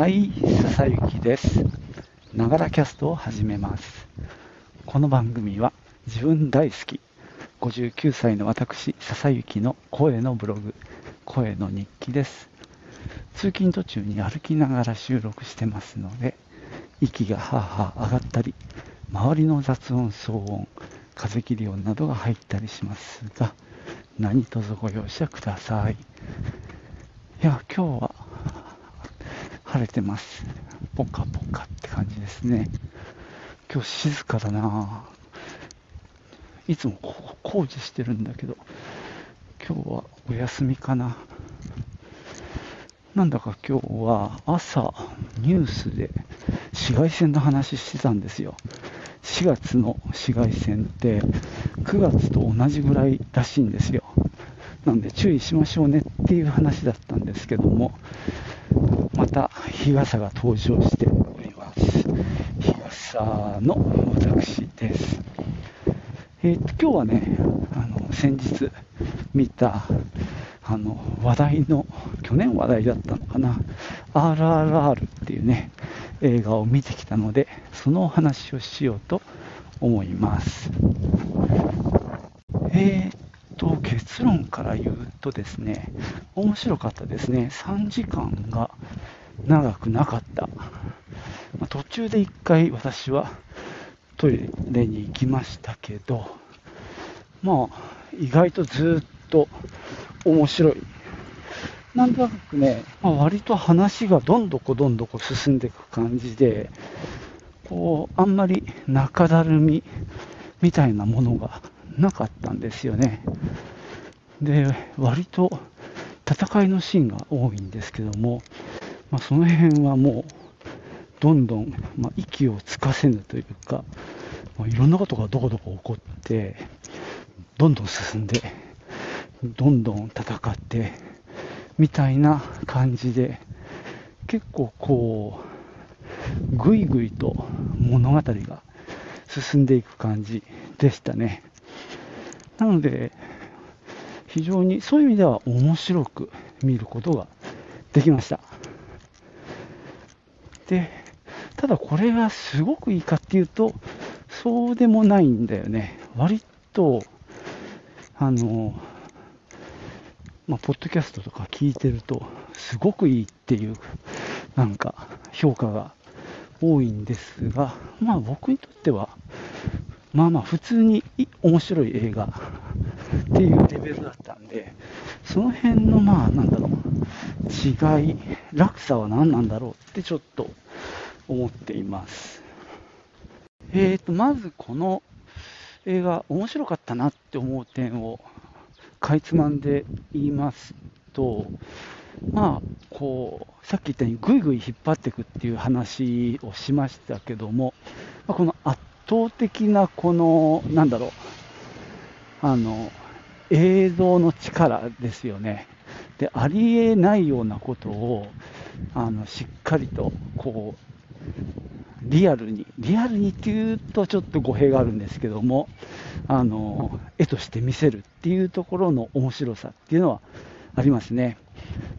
はい、笹雪です。ながらキャストを始めます。この番組は自分大好き、59歳の私、笹雪の声のブログ、声の日記です。通勤途中に歩きながら収録してますので、息がはあはあ上がったり、周りの雑音、騒音、風切り音などが入ったりしますが、何卒ご容赦ください。いや、今日は晴れてます。ポカポカって感じですね。今日静かだないつもここ工事してるんだけど、今日はお休みかな。なんだか今日は朝ニュースで紫外線の話してたんですよ。4月の紫外線って9月と同じぐらいらしいんですよ。なんで注意しましょうねっていう話だったんですけども、また日傘が登場しております。日傘の私です。えー、と今日はね、あの先日見たあの話題の、去年話題だったのかな、RRR っていうね、映画を見てきたので、そのお話をしようと思います。えー、と、結論から言うとですね、面白かったですね。3時間が長くなかった。まあ、途中で1回私はトイレに行きましたけど、まあ、意外とずっと面白い。なんとなくね、まあ、割と話がどんどこどんどこ進んでいく感じで、こう、あんまり中だるみみたいなものがなかったんですよね。で、割と戦いのシーンが多いんですけども、まあ、その辺はもう、どんどん、まあ、息をつかせぬというか、まあ、いろんなことがどこどこ起こって、どんどん進んで、どんどん戦って、みたいな感じで、結構こう、ぐいぐいと物語が進んでいく感じでしたね。なので、非常にそういう意味では面白く見ることができました。で、ただこれがすごくいいかっていうと、そうでもないんだよね。割と、あの、まあ、ポッドキャストとか聞いてると、すごくいいっていう、なんか、評価が多いんですが、まあ僕にとっては、まあまあ普通に面白い映画っていうレベルだったんで、その辺のまあなんだろう、違い、落差は何なんだろうってちょっと思っています。えーと、まずこの映画面白かったなって思う点をかいつまんで言いますと、まあ、こう、さっき言ったようにぐいぐい引っ張っていくっていう話をしましたけども、まあ、この圧倒的なこの、なんだろう、あの、映像の力ですよね。で、ありえないようなことを、あの、しっかりと、こう、リアルに、リアルにっていうとちょっと語弊があるんですけども、あの、絵として見せるっていうところの面白さっていうのはありますね。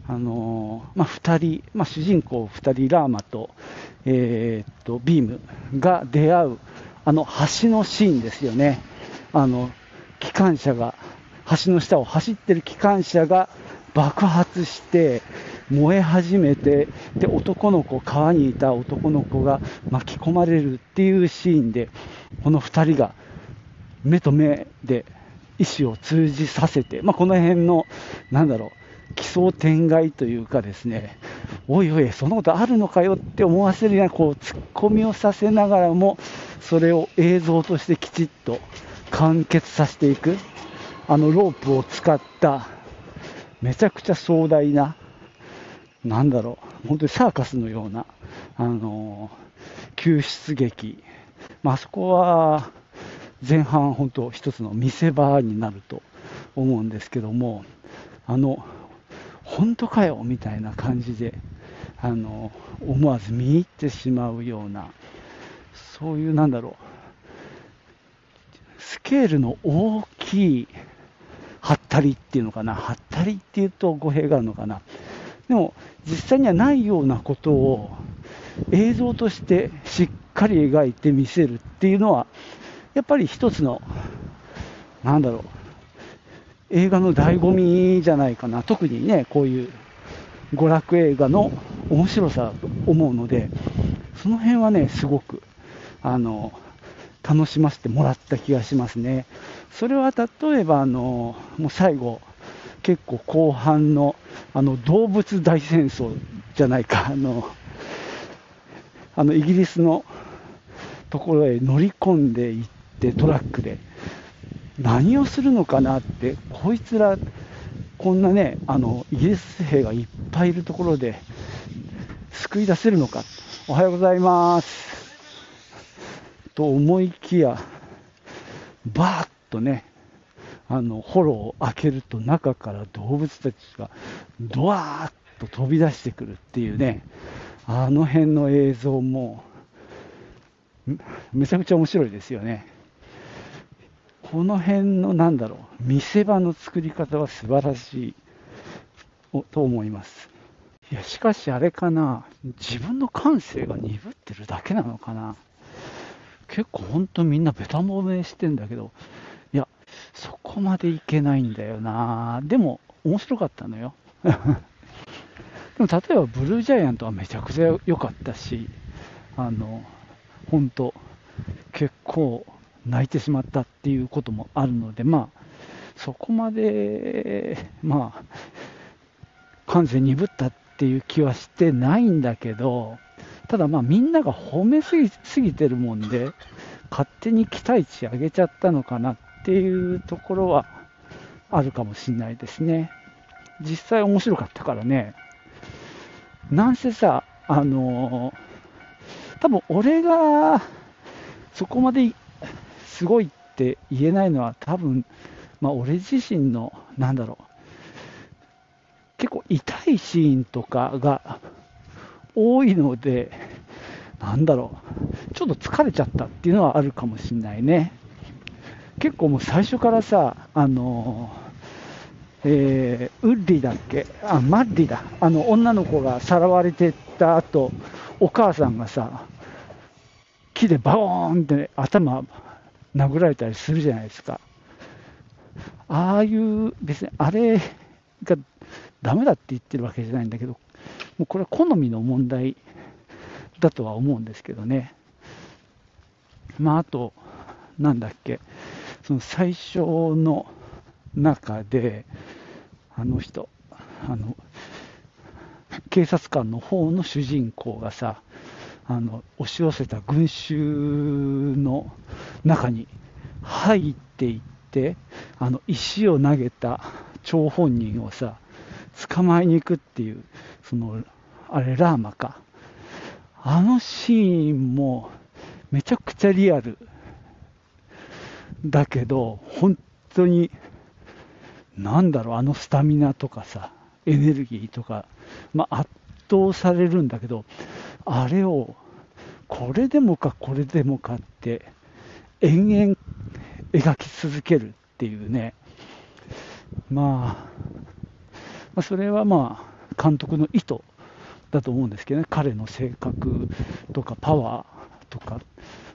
あのまあ、2人、まあ、主人公2人、ラーマと,、えー、っとビームが出会うあの橋のシーンですよね。あの、機関車が、橋の下を走ってる機関車が爆発して、燃え始めて、で、男の子、川にいた男の子が巻き込まれるっていうシーンで、この2人が目と目で意思を通じさせて、まあ、この辺の、なんだろう、奇想天外というかですね、おいおい、そんなことあるのかよって思わせるような、こう、ツッコミをさせながらも、それを映像としてきちっと完結させていく、あのロープを使った、めちゃくちゃ壮大な、なんだろう、本当にサーカスのような、あの救出劇、まあそこは前半、本当、一つの見せ場になると思うんですけども、あの本当かよみたいな感じで、あの思わず見入ってしまうような、そういうなんだろう、スケールの大きいはったりっていうのかな、はったりっていうと語弊があるのかな。でも実際にはないようなことを映像としてしっかり描いて見せるっていうのは、やっぱり一つの、なんだろう、映画の醍醐味じゃないかな、特にね、こういう娯楽映画の面白さだと思うので、その辺はね、すごく、あの、楽しませてもらった気がしますね。それは例えば、あの、もう最後、結構後半の、あの、動物大戦争じゃないか、あの、あの、イギリスのところへ乗り込んでいってトラックで、何をするのかなって、こいつら、こんなね、あの、イギリス兵がいっぱいいるところで、救い出せるのか。おはようございます。と思いきや、バーッとね、あの、ホロを開けると中から動物たちがドワーッと飛び出してくるっていうね、あの辺の映像も、めちゃくちゃ面白いですよね。この辺のなんだろう、見せ場の作り方は素晴らしいと思います。いや、しかしあれかな、自分の感性が鈍ってるだけなのかな。結構本当みんなべた褒めしてんだけど、こまでいけないんだよな。でも、面白かったのよ。でも、例えばブルージャイアントはめちゃくちゃ良かったし、あの、本当結構泣いてしまったっていうこともあるので、まあ、そこまで、まあ、感性鈍ったっていう気はしてないんだけど、ただまあみんなが褒めすぎてるもんで、勝手に期待値上げちゃったのかなっていうところはあるかもしれないですね。実際面白かったからね。なんせさ、あのー、多分俺がそこまですごいって言えないのは多分、まあ、俺自身の、なんだろう、結構痛いシーンとかが多いので、なんだろう、ちょっと疲れちゃったっていうのはあるかもしんないね。結構もう最初からさ、あのえー、ウッディだっけ？あ、マッディだ。あの、女の子がさらわれてった後、お母さんがさ、木でバーンって頭殴られたりするじゃないですか。ああいう、別にあれがダメだって言ってるわけじゃないんだけど、もうこれは好みの問題だとは思うんですけどね。まあ、あと、なんだっけ、その最初の中で、あの人、あの、警察官の方の主人公がさ、あの押し寄せた群衆の中に入っていって、あの石を投げた張本人をさ、捕まえに行くっていう、その、あれ、ラーマか。あのシーンもめちゃくちゃリアルだけど、本当に、なんだろう、あのスタミナとかさ、エネルギーとか、まあ、圧倒されるんだけど、あれを、これでもか、これでもかって、延々描き続けるっていうね、まあ、まあ、それはまあ、監督の意図だと思うんですけどね、彼の性格とかパワーとか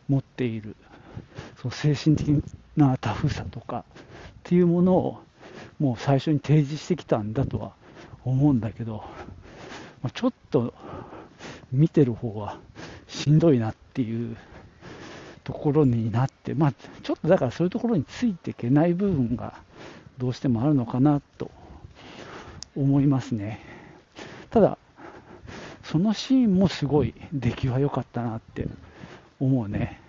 持っている、その精神的なタフさとかっていうものを、もう最初に提示してきたんだとは思うんだけど、まあ、ちょっと見てる方はしんどいなっていうところになって、まあ、ちょっとだからそういうところについていけない部分がどうしてもあるのかなと思いますね。ただ、そのシーンもすごい出来は良かったなって思うね。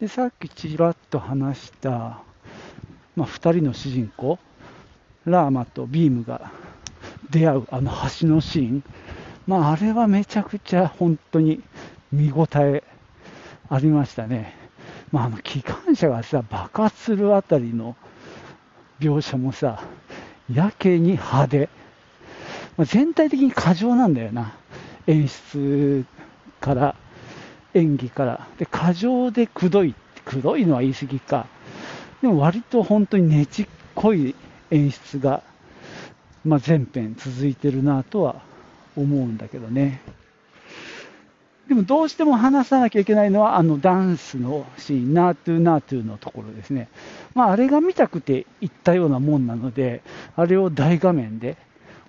で、さっきちらっと話した、まあ、2人の主人公、ラーマとビームが出会うあの橋のシーン、まあ、あれはめちゃくちゃ本当に見応えありましたね。まあ、あの機関車がさ爆発するあたりの描写もさ、やけに派手。まあ、全体的に過剰なんだよな。演出から、演技から。で、過剰でくどい。くどいのは言い過ぎか。でも割と本当にねちっこい演出がまあ、全編続いてるなとは思うんだけどね。でもどうしても話さなきゃいけないのは、あのダンスのシーン、ナートゥーナートゥーのところですね。まあ、あれが見たくて行ったようなもんなので、あれを大画面で、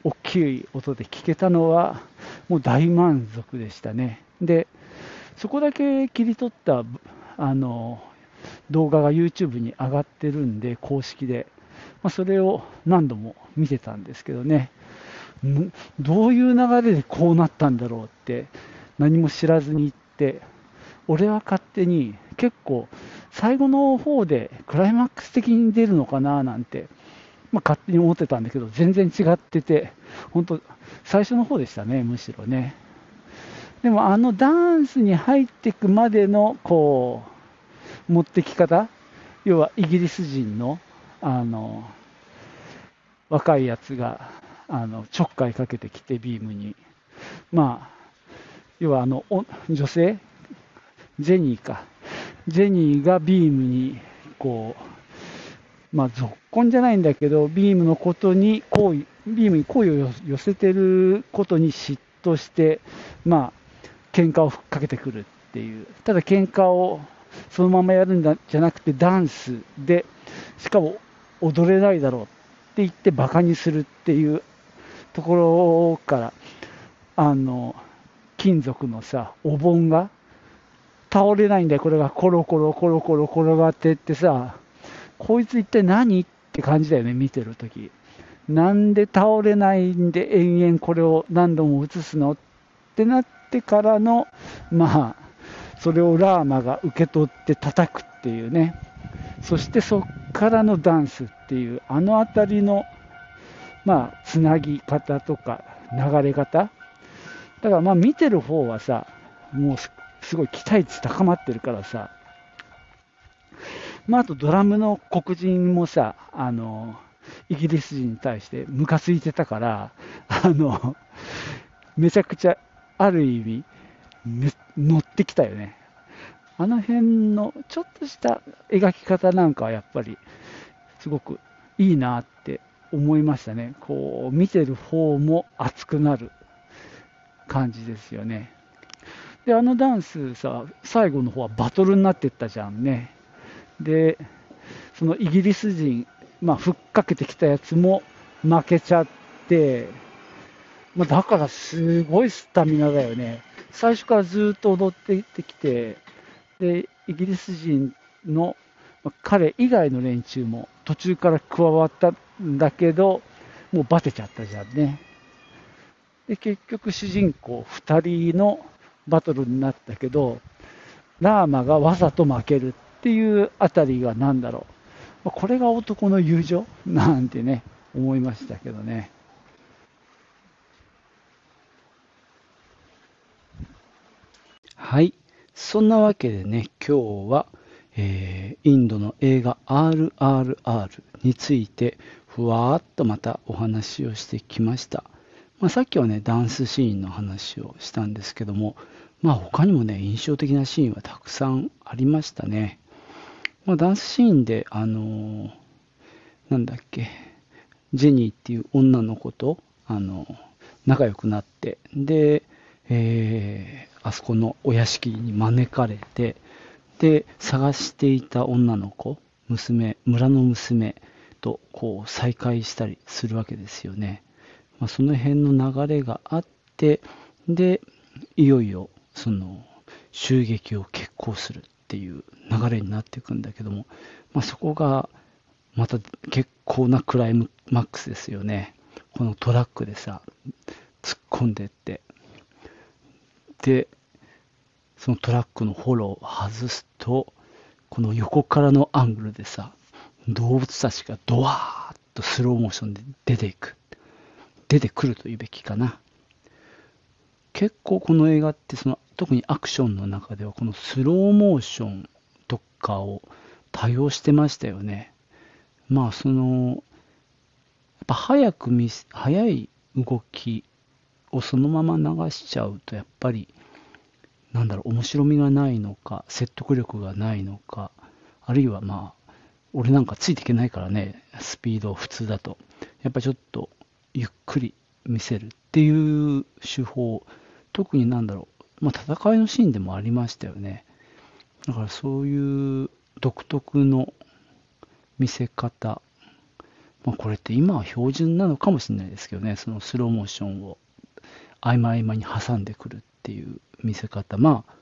大きい音で聞けたのは、もう大満足でしたね。で、そこだけ切り取ったあの動画が YouTube に上がってるんで、公式で、まあ、それを何度も見てたんですけどね、どういう流れでこうなったんだろうって何も知らずに行って、俺は勝手に結構最後の方でクライマックス的に出るのかななんて、まあ、勝手に思ってたんだけど、全然違ってて、本当、最初の方でしたね、むしろね。でもあのダンスに入っていくまでのこう持ってき方、要はイギリス人のあの若いやつがあのちょっかいかけてきて、ビームに。まあ要はあの女性、ジェニーか、ジェニーがビームにこう、まあ、ぞっこんじゃないんだけど、ビームのことに好意、ビームに好意を寄せてることに嫉妬して、まあ、喧嘩をかけてくるっていう、ただ喧嘩をそのままやるんじゃなくて、ダンスで、しかも踊れないだろうって言って、バカにするっていうところから、あの、金属のさ、お盆が倒れないんだよ、これがコロコロコロコロ転がってってさ、こいつ一体何って感じだよね、見てるとき。なんで倒れないんで延々これを何度も映すのってなっててからの、まあ、それをラーマが受け取って叩くっていうね。そしてそっからのダンスっていう、あの辺りの、まあ、つなぎ方とか流れ方だからまあ見てる方はさ、もうすごい期待値高まってるからさ、まあ、あとドラムの黒人もさ、あの、イギリス人に対してムカついてたから、あの、めちゃくちゃ、ある意味、乗ってきたよね。あの辺のちょっとした描き方なんかはやっぱり、すごくいいなって思いましたね。こう、見てる方も熱くなる感じですよね。で、あのダンスさ、最後の方はバトルになってったじゃんね。で、そのイギリス人、まあ、ふっかけてきたやつも負けちゃって、まあ、だからすごいスタミナだよね。最初からずっと踊ってきて、で、イギリス人の、まあ、彼以外の連中も途中から加わったんだけど、もうバテちゃったじゃんね。で、結局主人公2人のバトルになったけど、ラーマがわざと負けるっていうあたりが何だろう。これが男の友情？なんてね、思いましたけどね。はい。そんなわけでね、今日は、えー、インドの映画 RRR について、ふわーっとまたお話をしてきました。まあ、さっきはね、ダンスシーンの話をしたんですけども、まあ、他にもね、印象的なシーンはたくさんありましたね。まあ、ダンスシーンで、あのー、なんだっけ、ジェニーっていう女の子と、あのー、仲良くなって、で、え、あそこのお屋敷に招かれて、で、探していた女の子、娘、村の娘とこう再会したりするわけですよね。まあ、その辺の流れがあって、で、いよいよその襲撃を決行するっていう流れになっていくんだけども、まあ、そこがまた結構なクライマックスですよね。このトラックでさ、突っ込んでって、で、そのトラックのフォローを外すと、この横からのアングルでさ、動物たちがドワーッとスローモーションで出ていく。出てくるというべきかな。結構この映画ってその特にアクションの中ではこのスローモーションとかを多用してましたよね。まあそのやっぱ早く見早い動きをそのまま流しちゃうとやっぱりなんだろう面白みがないのか説得力がないのかあるいはまあ俺なんかついていけないからねスピード普通だと。やっぱちょっとゆっくり見せるっていう手法、特になんだろう、まあ、戦いのシーンでもありましたよね。だからそういう独特の見せ方、まあ、これって今は標準なのかもしれないですけどね、そのスローモーションを。合間合間に挟んでくるっていう見せ方、まあ、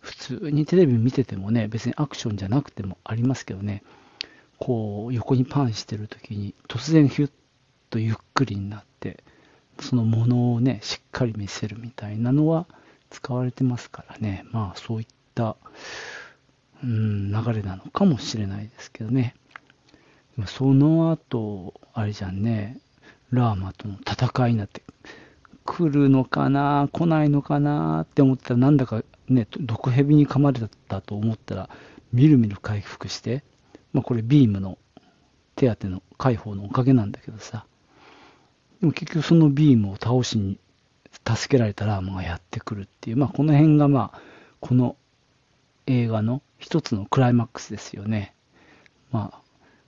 普通にテレビ見ててもね、別にアクションじゃなくてもありますけどね、こう横にパンしてる時に突然ヒュッとゆっくりになって、そのものをね、しっかり見せるみたいなのは使われてますからね、まあそういった、うん、流れなのかもしれないですけどね。その後、あれじゃんね、ラーマとの戦いになって、来るのかな、来ないのかなって思ったら、なんだかね、毒蛇に噛まれたと思ったら、みるみる回復して、まあ、これビームの手当の解放のおかげなんだけどさ、でも結局そのビームを倒しに助けられたラーマがやってくるっていう、まあ、この辺がまあ、この映画の一つのクライマックスですよね。まあ、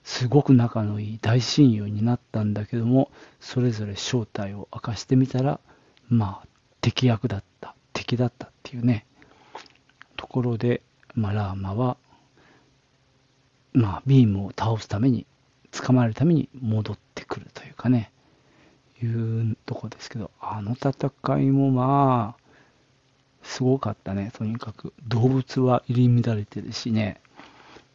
すごく仲のいい大親友になったんだけども、それぞれ正体を明かしてみたら、まあ、敵役だった、敵だったっていうね、ところで、まあ、ラーマは、まあ、ビームを倒すために、捕まえるために戻ってくるというかね、いうとこですけど、あの戦いもまあ、すごかったね、とにかく。動物は入り乱れてるしね、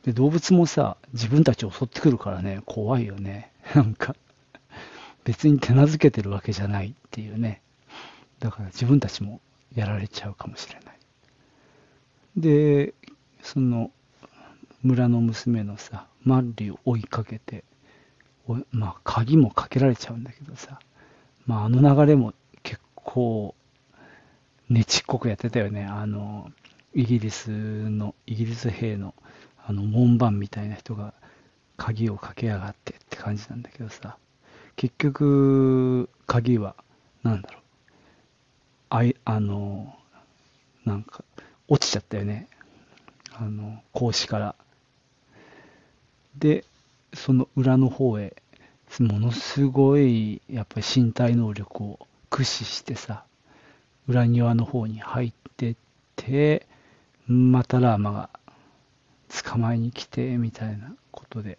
で、動物もさ、自分たちを襲ってくるからね、怖いよね。なんか、別に手なずけてるわけじゃないっていうね。だから自分たちもやられちゃうかもしれない。で、その、村の娘のさ、マッリを追いかけて、まあ、鍵もかけられちゃうんだけどさ、まあ、あの流れも結構、ねちっこくやってたよね。あの、イギリスの、イギリス兵のあの門番みたいな人が鍵をかけやがってって感じなんだけどさ。結局鍵は何だろう。あいあのなんか落ちちゃったよね。あの格子から。でその裏の方へものすごいやっぱり身体能力を駆使してさ裏庭の方に入ってってまたラーマが捕まえに来てみたいなことで。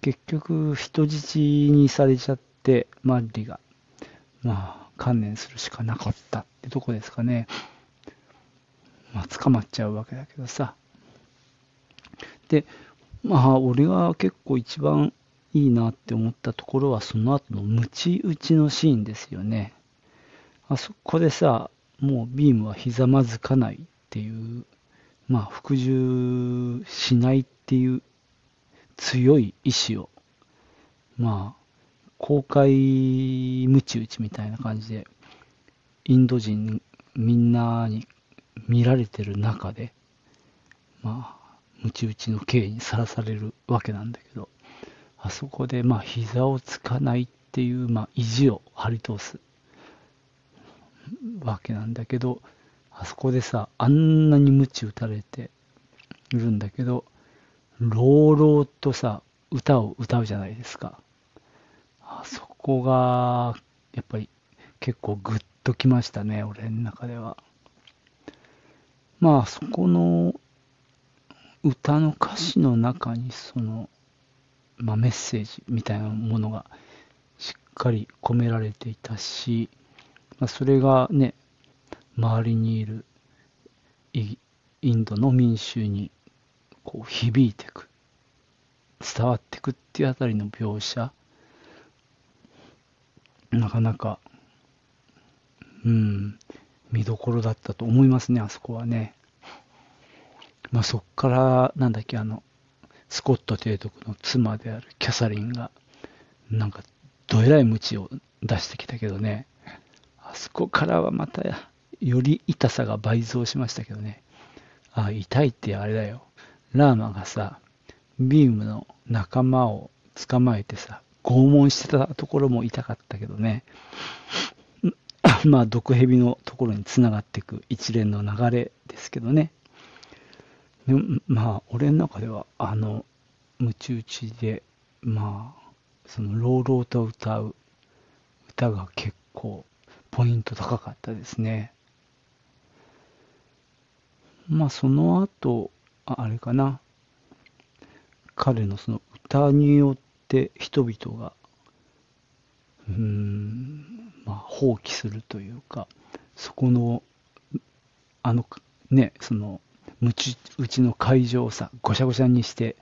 結局人質にされちゃってマッリが。まあ観念するしかなかったってとこですかね。まあ捕まっちゃうわけだけどさ。でまあ俺が結構一番いいなって思ったところはその後のムチ打ちのシーンですよね。あそこでさもうビームはひざまずかないっていうまあ、服従しないっていう強い意志を、まあ、公開ムチ打ちみたいな感じで、インド人みんなに見られてる中で、まあ、ムチ打ちの刑にさらされるわけなんだけど、あそこで、まあ、膝をつかないっていう、まあ、意地を張り通すわけなんだけど、あそこでさ、あんなに鞭打たれているんだけど、朗々とさ、歌を歌うじゃないですか。あそこが、やっぱり結構グッときましたね、俺の中では。まあ、そこの歌の歌詞の中に、その、まあ、メッセージみたいなものがしっかり込められていたし、まあ、それがね、周りにいるインドの民衆にこう響いてく伝わってくっていうあたりの描写なかなかうん見どころだったと思いますねあそこはね。まあそっからなんだっけあのスコット提督の妻であるキャサリンがなんかどえらい鞭を出してきたけどね。あそこからはまたやより痛さが倍増しましたけどね。あ、痛いってあれだよ。ラーマがさ、ビームの仲間を捕まえてさ、拷問してたところも痛かったけどね。まあ、毒蛇のところにつながっていく一連の流れですけどね。でまあ、俺の中では、あの、ムチ打ちで、まあ、その、朗々と歌う、歌が結構ポイント高かったですね。まあその後、あれかな、彼のその歌によって人々が、うん、まあ放棄するというか、そこの、あの、ね、その、うちうちの会場をさ、ごしゃごしゃにして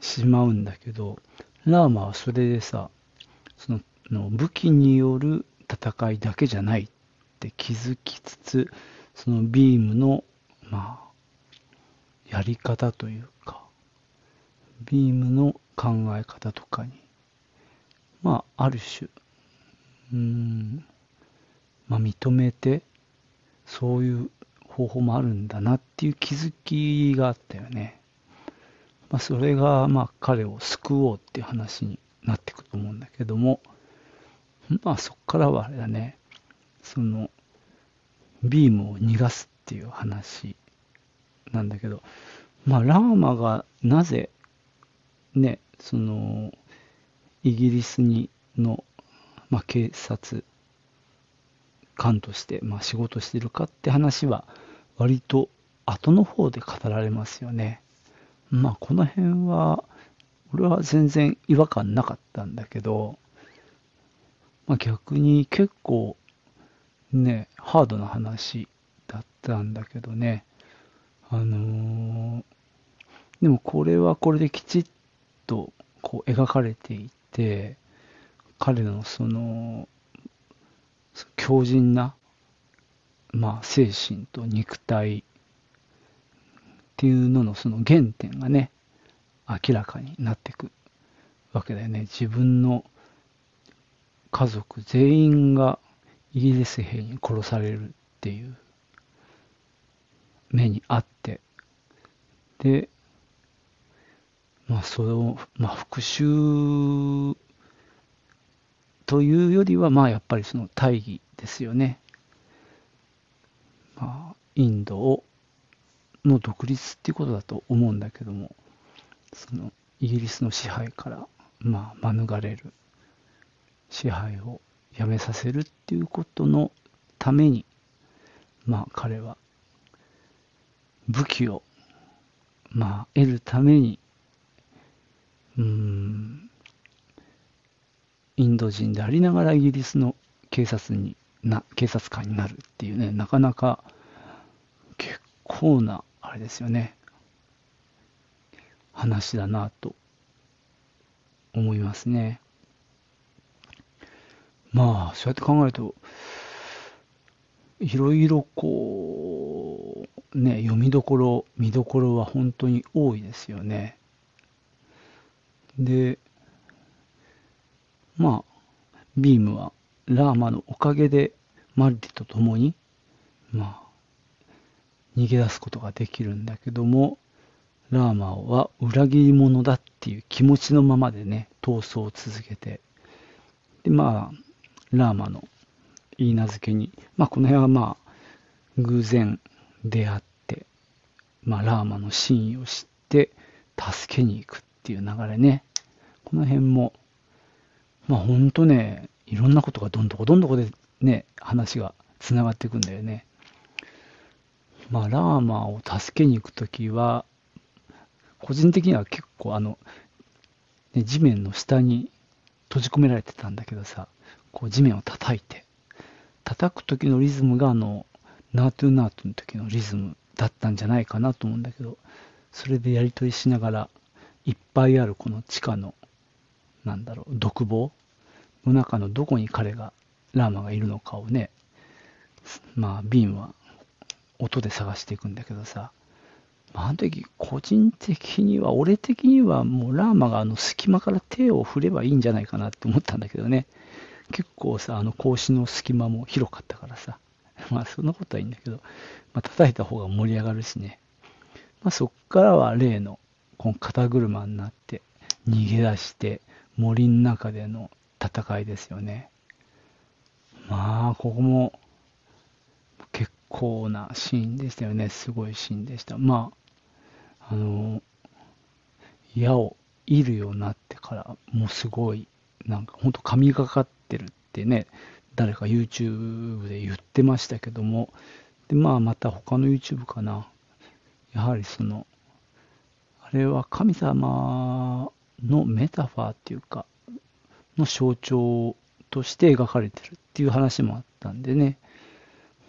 しまうんだけど、ラーマはそれでさ、そのの武器による戦いだけじゃないって気づきつつ、そのビームの、まあ、やり方というか、ビームの考え方とかに、まあ、ある種、うん、まあ、認めて、そういう方法もあるんだなっていう気づきがあったよね。まあ、それが、まあ、彼を救おうっていう話になっていくと思うんだけども、まあ、そこからはあれだね、その、ビームを逃がすっていう話なんだけど、まあ、ラーマがなぜ、ね、その、イギリスにの、まあ、警察官として、まあ、仕事してるかって話は、割と後の方で語られますよね。まあ、この辺は、俺は全然違和感なかったんだけど、まあ、逆に結構、ね、ハードな話だったんだけどね、あのー、でもこれはこれできちっとこう描かれていて、彼のその、強靭な、まあ、精神と肉体っていうののその原点がね、明らかになってくわけだよね。自分の家族全員がイギリス兵に殺されるっていう目にあって、で、まあ、それを、まあ、復讐というよりは、まあ、やっぱりその大義ですよね。まあ、インドをの独立っていうことだと思うんだけども、そのイギリスの支配から、まあ、免れる支配をやめさせるっていうことのために、まあ、彼は武器を、まあ、得るために、うん、インド人でありながらイギリスの警察にな、警察官になるっていうね、なかなか結構な、あれですよね、話だなと思いますね。まあ、そうやって考えると、いろいろこう、ね、読みどころ、見どころは本当に多いですよね。で、まあ、ビームはラーマのおかげでマルティと共に、まあ、逃げ出すことができるんだけども、ラーマは裏切り者だっていう気持ちのままでね、逃走を続けて、で、まあ、ラーマの言い名付けに、まあ、この辺はまあ、偶然出会っ、まあ、ラーマの真意を知って、助けに行くっていう流れね。この辺も、まあ、ほんとね、いろんなことがどんどこどんどこでね、話が繋がっていくんだよね。まあ、ラーマを助けに行くときは、個人的には結構あの、ね、地面の下に閉じ込められてたんだけどさ、こう地面を叩いて、叩く時のリズムがあの、ナートゥナートゥの時のリズムだったんじゃないかなと思うんだけど、それでやり取りしながら、いっぱいあるこの地下の、なんだろう、独房？の中のどこに彼が、ラーマがいるのかをね、まあ、ビームは音で探していくんだけどさ、あの時、個人的には、俺的にはもうラーマがあの隙間から手を振ればいいんじゃないかなって思ったんだけどね。結構さ、あの格子の隙間も広かったからさ、まあそんなことはいいんだけど、まあ叩いた方が盛り上がるしね。まあそっからは例の、この肩車になって逃げ出して森の中での戦いですよね。まあここも結構なシーンでしたよね。すごいシーンでした。まあ、あの、矢を射るようになってから、もうすごい、なんかほんと神がかってるってってね、誰か YouTube で言ってましたけども、で、まあまた他の YouTube かな。やはりその、あれは神様のメタファーっていうか、の象徴として描かれてるっていう話もあったんでね、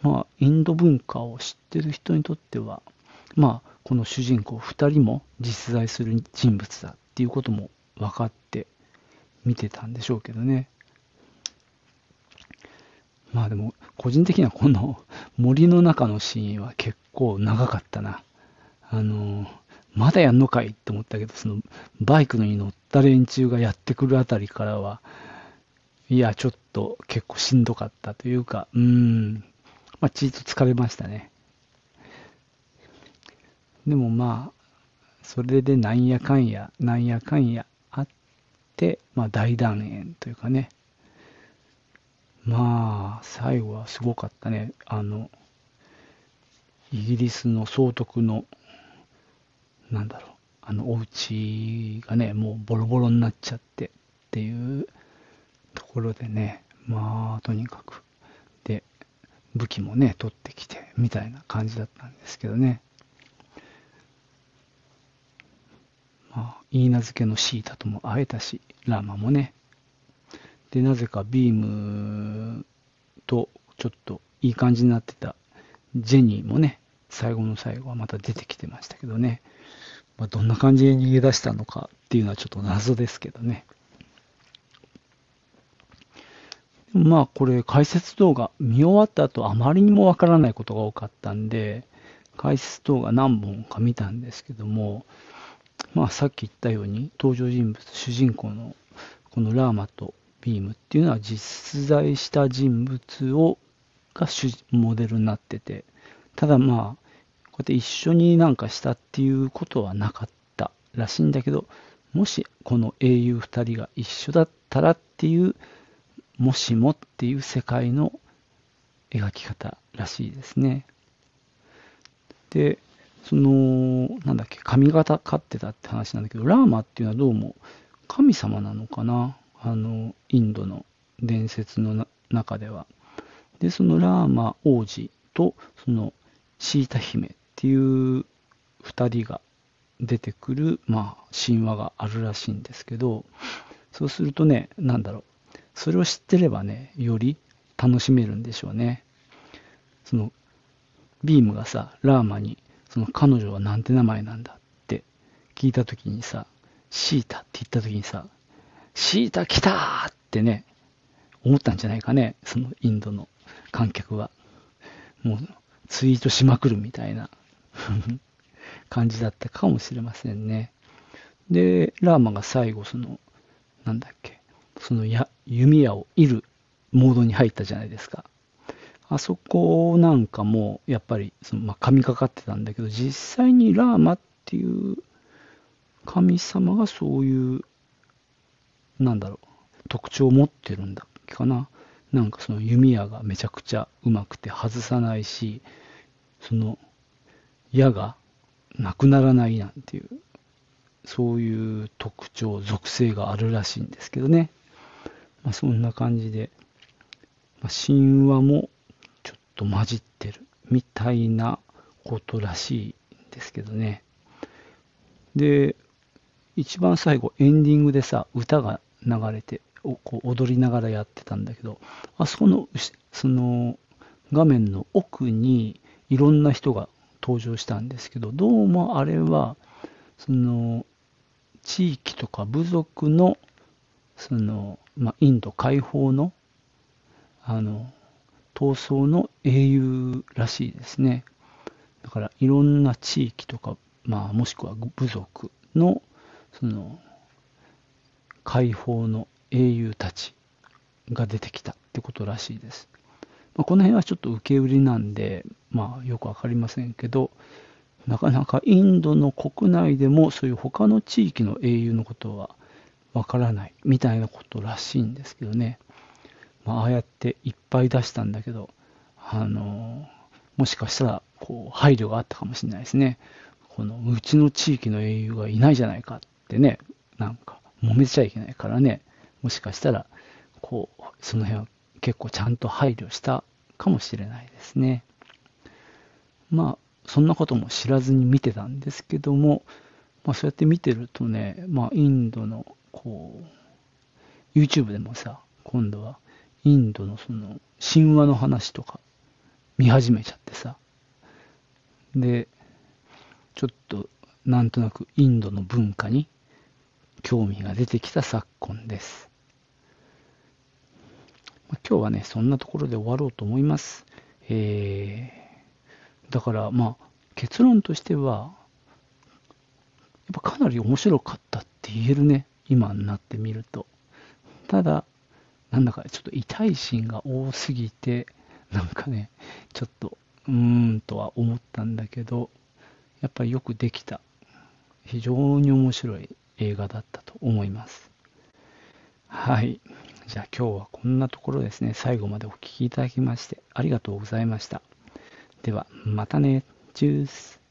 まあ、インド文化を知ってる人にとっては、まあ、この主人公2人も実在する人物だっていうことも分かって見てたんでしょうけどね。まあでも、個人的にはこの森の中のシーンは結構長かったな。あの、まだやんのかいって思ったけど、そのバイクに乗った連中がやってくるあたりからは、いや、ちょっと結構しんどかったというか、うん、まあ、ちょっと疲れましたね。でもまあ、それでなんやかんや、なんやかんやあって、まあ大団円というかね、まあ、最後はすごかったね。あの、イギリスの総督のなんだろう、あの、お家がね、もうボロボロになっちゃってっていうところでね、まあ、とにかく。で、武器もね、取ってきて、みたいな感じだったんですけどね。まあ、言い名付けのシータとも会えたし、ラーマもね。で、なぜかビームとちょっといい感じになってたジェニーもね、最後の最後はまた出てきてましたけどね。まあ、どんな感じで逃げ出したのかっていうのはちょっと謎ですけどね。まあこれ解説動画見終わった後あまりにもわからないことが多かったんで、解説動画何本か見たんですけども、まあさっき言ったように登場人物、主人公のこのラーマとビームっていうのは実在した人物をが主モデルになってて、ただまあこうやって一緒になんかしたっていうことはなかったらしいんだけど、もしこの英雄2人が一緒だったらっていう、もしもっていう世界の描き方らしいですね。で、その、なんだっけ、髪型飼ってたって話なんだけど、ラーマっていうのはどうも神様なのかな？あの、インドの伝説の中では。で、そのラーマ王子と、そのシータ姫っていう2人が出てくる、まあ、神話があるらしいんですけど、そうするとね、なんだろう、それを知ってればね、より楽しめるんでしょうね。その、ビームがさ、ラーマに、その彼女はなんて名前なんだって聞いたときにさ、シータって言ったときにさ、シータ来たーってね、思ったんじゃないかね、そのインドの観客は。もう、ツイートしまくるみたいな 感じだったかもしれませんね。で、ラーマが最後、その、なんだっけ、そのや弓矢を射るモードに入ったじゃないですか。あそこなんかも、やっぱり、そのまあ、神かかってたんだけど、実際にラーマっていう神様がそういう、なんだろう、特徴を持ってるんだっけかな。なんかその弓矢がめちゃくちゃうまくて外さないし、その矢がなくならないなんていう、そういう特徴、属性があるらしいんですけどね。まあ、そんな感じで、まあ、神話もちょっと混じってるみたいなことらしいんですけどね。で、一番最後エンディングでさ、歌が流れて、こう踊りながらやってたんだけど、あそこの、その画面の奥にいろんな人が登場したんですけど、どうもあれは、その、地域とか部族の、その、まあ、インド解放の、あの、闘争の英雄らしいですね。だから、いろんな地域とか、まあ、もしくは部族の、その、解放の英雄たちが出てきたってことらしいです。まあ、この辺はちょっと受け売りなんで、まあよくわかりませんけど、なかなかインドの国内でもそういう他の地域の英雄のことはわからないみたいなことらしいんですけどね。まあ、ああやっていっぱい出したんだけど、あのもしかしたらこう配慮があったかもしれないですね。このうちの地域の英雄がいないじゃないかってね、なんか揉めちゃいけないからね、もしかしたら、こう、その辺は結構ちゃんと配慮したかもしれないですね。まあ、そんなことも知らずに見てたんですけども、まあ、そうやって見てるとね、まあ、インドの、こう、YouTube でもさ、今度は、インドのその、神話の話とか、見始めちゃってさ。で、ちょっと、なんとなくインドの文化に興味が出てきた昨今です。今日はね、そんなところで終わろうと思います。えー、だからまあ、結論としては、やっぱかなり面白かったって言えるね、今になってみると。ただ、なんだかちょっと痛いシーンが多すぎて、なんかね、ちょっと、うーんとは思ったんだけど、やっぱりよくできた、非常に面白い映画だったと思います。はい。じゃあ今日はこんなところですね。最後までお聴きいただきましてありがとうございました。では、またね。チュース。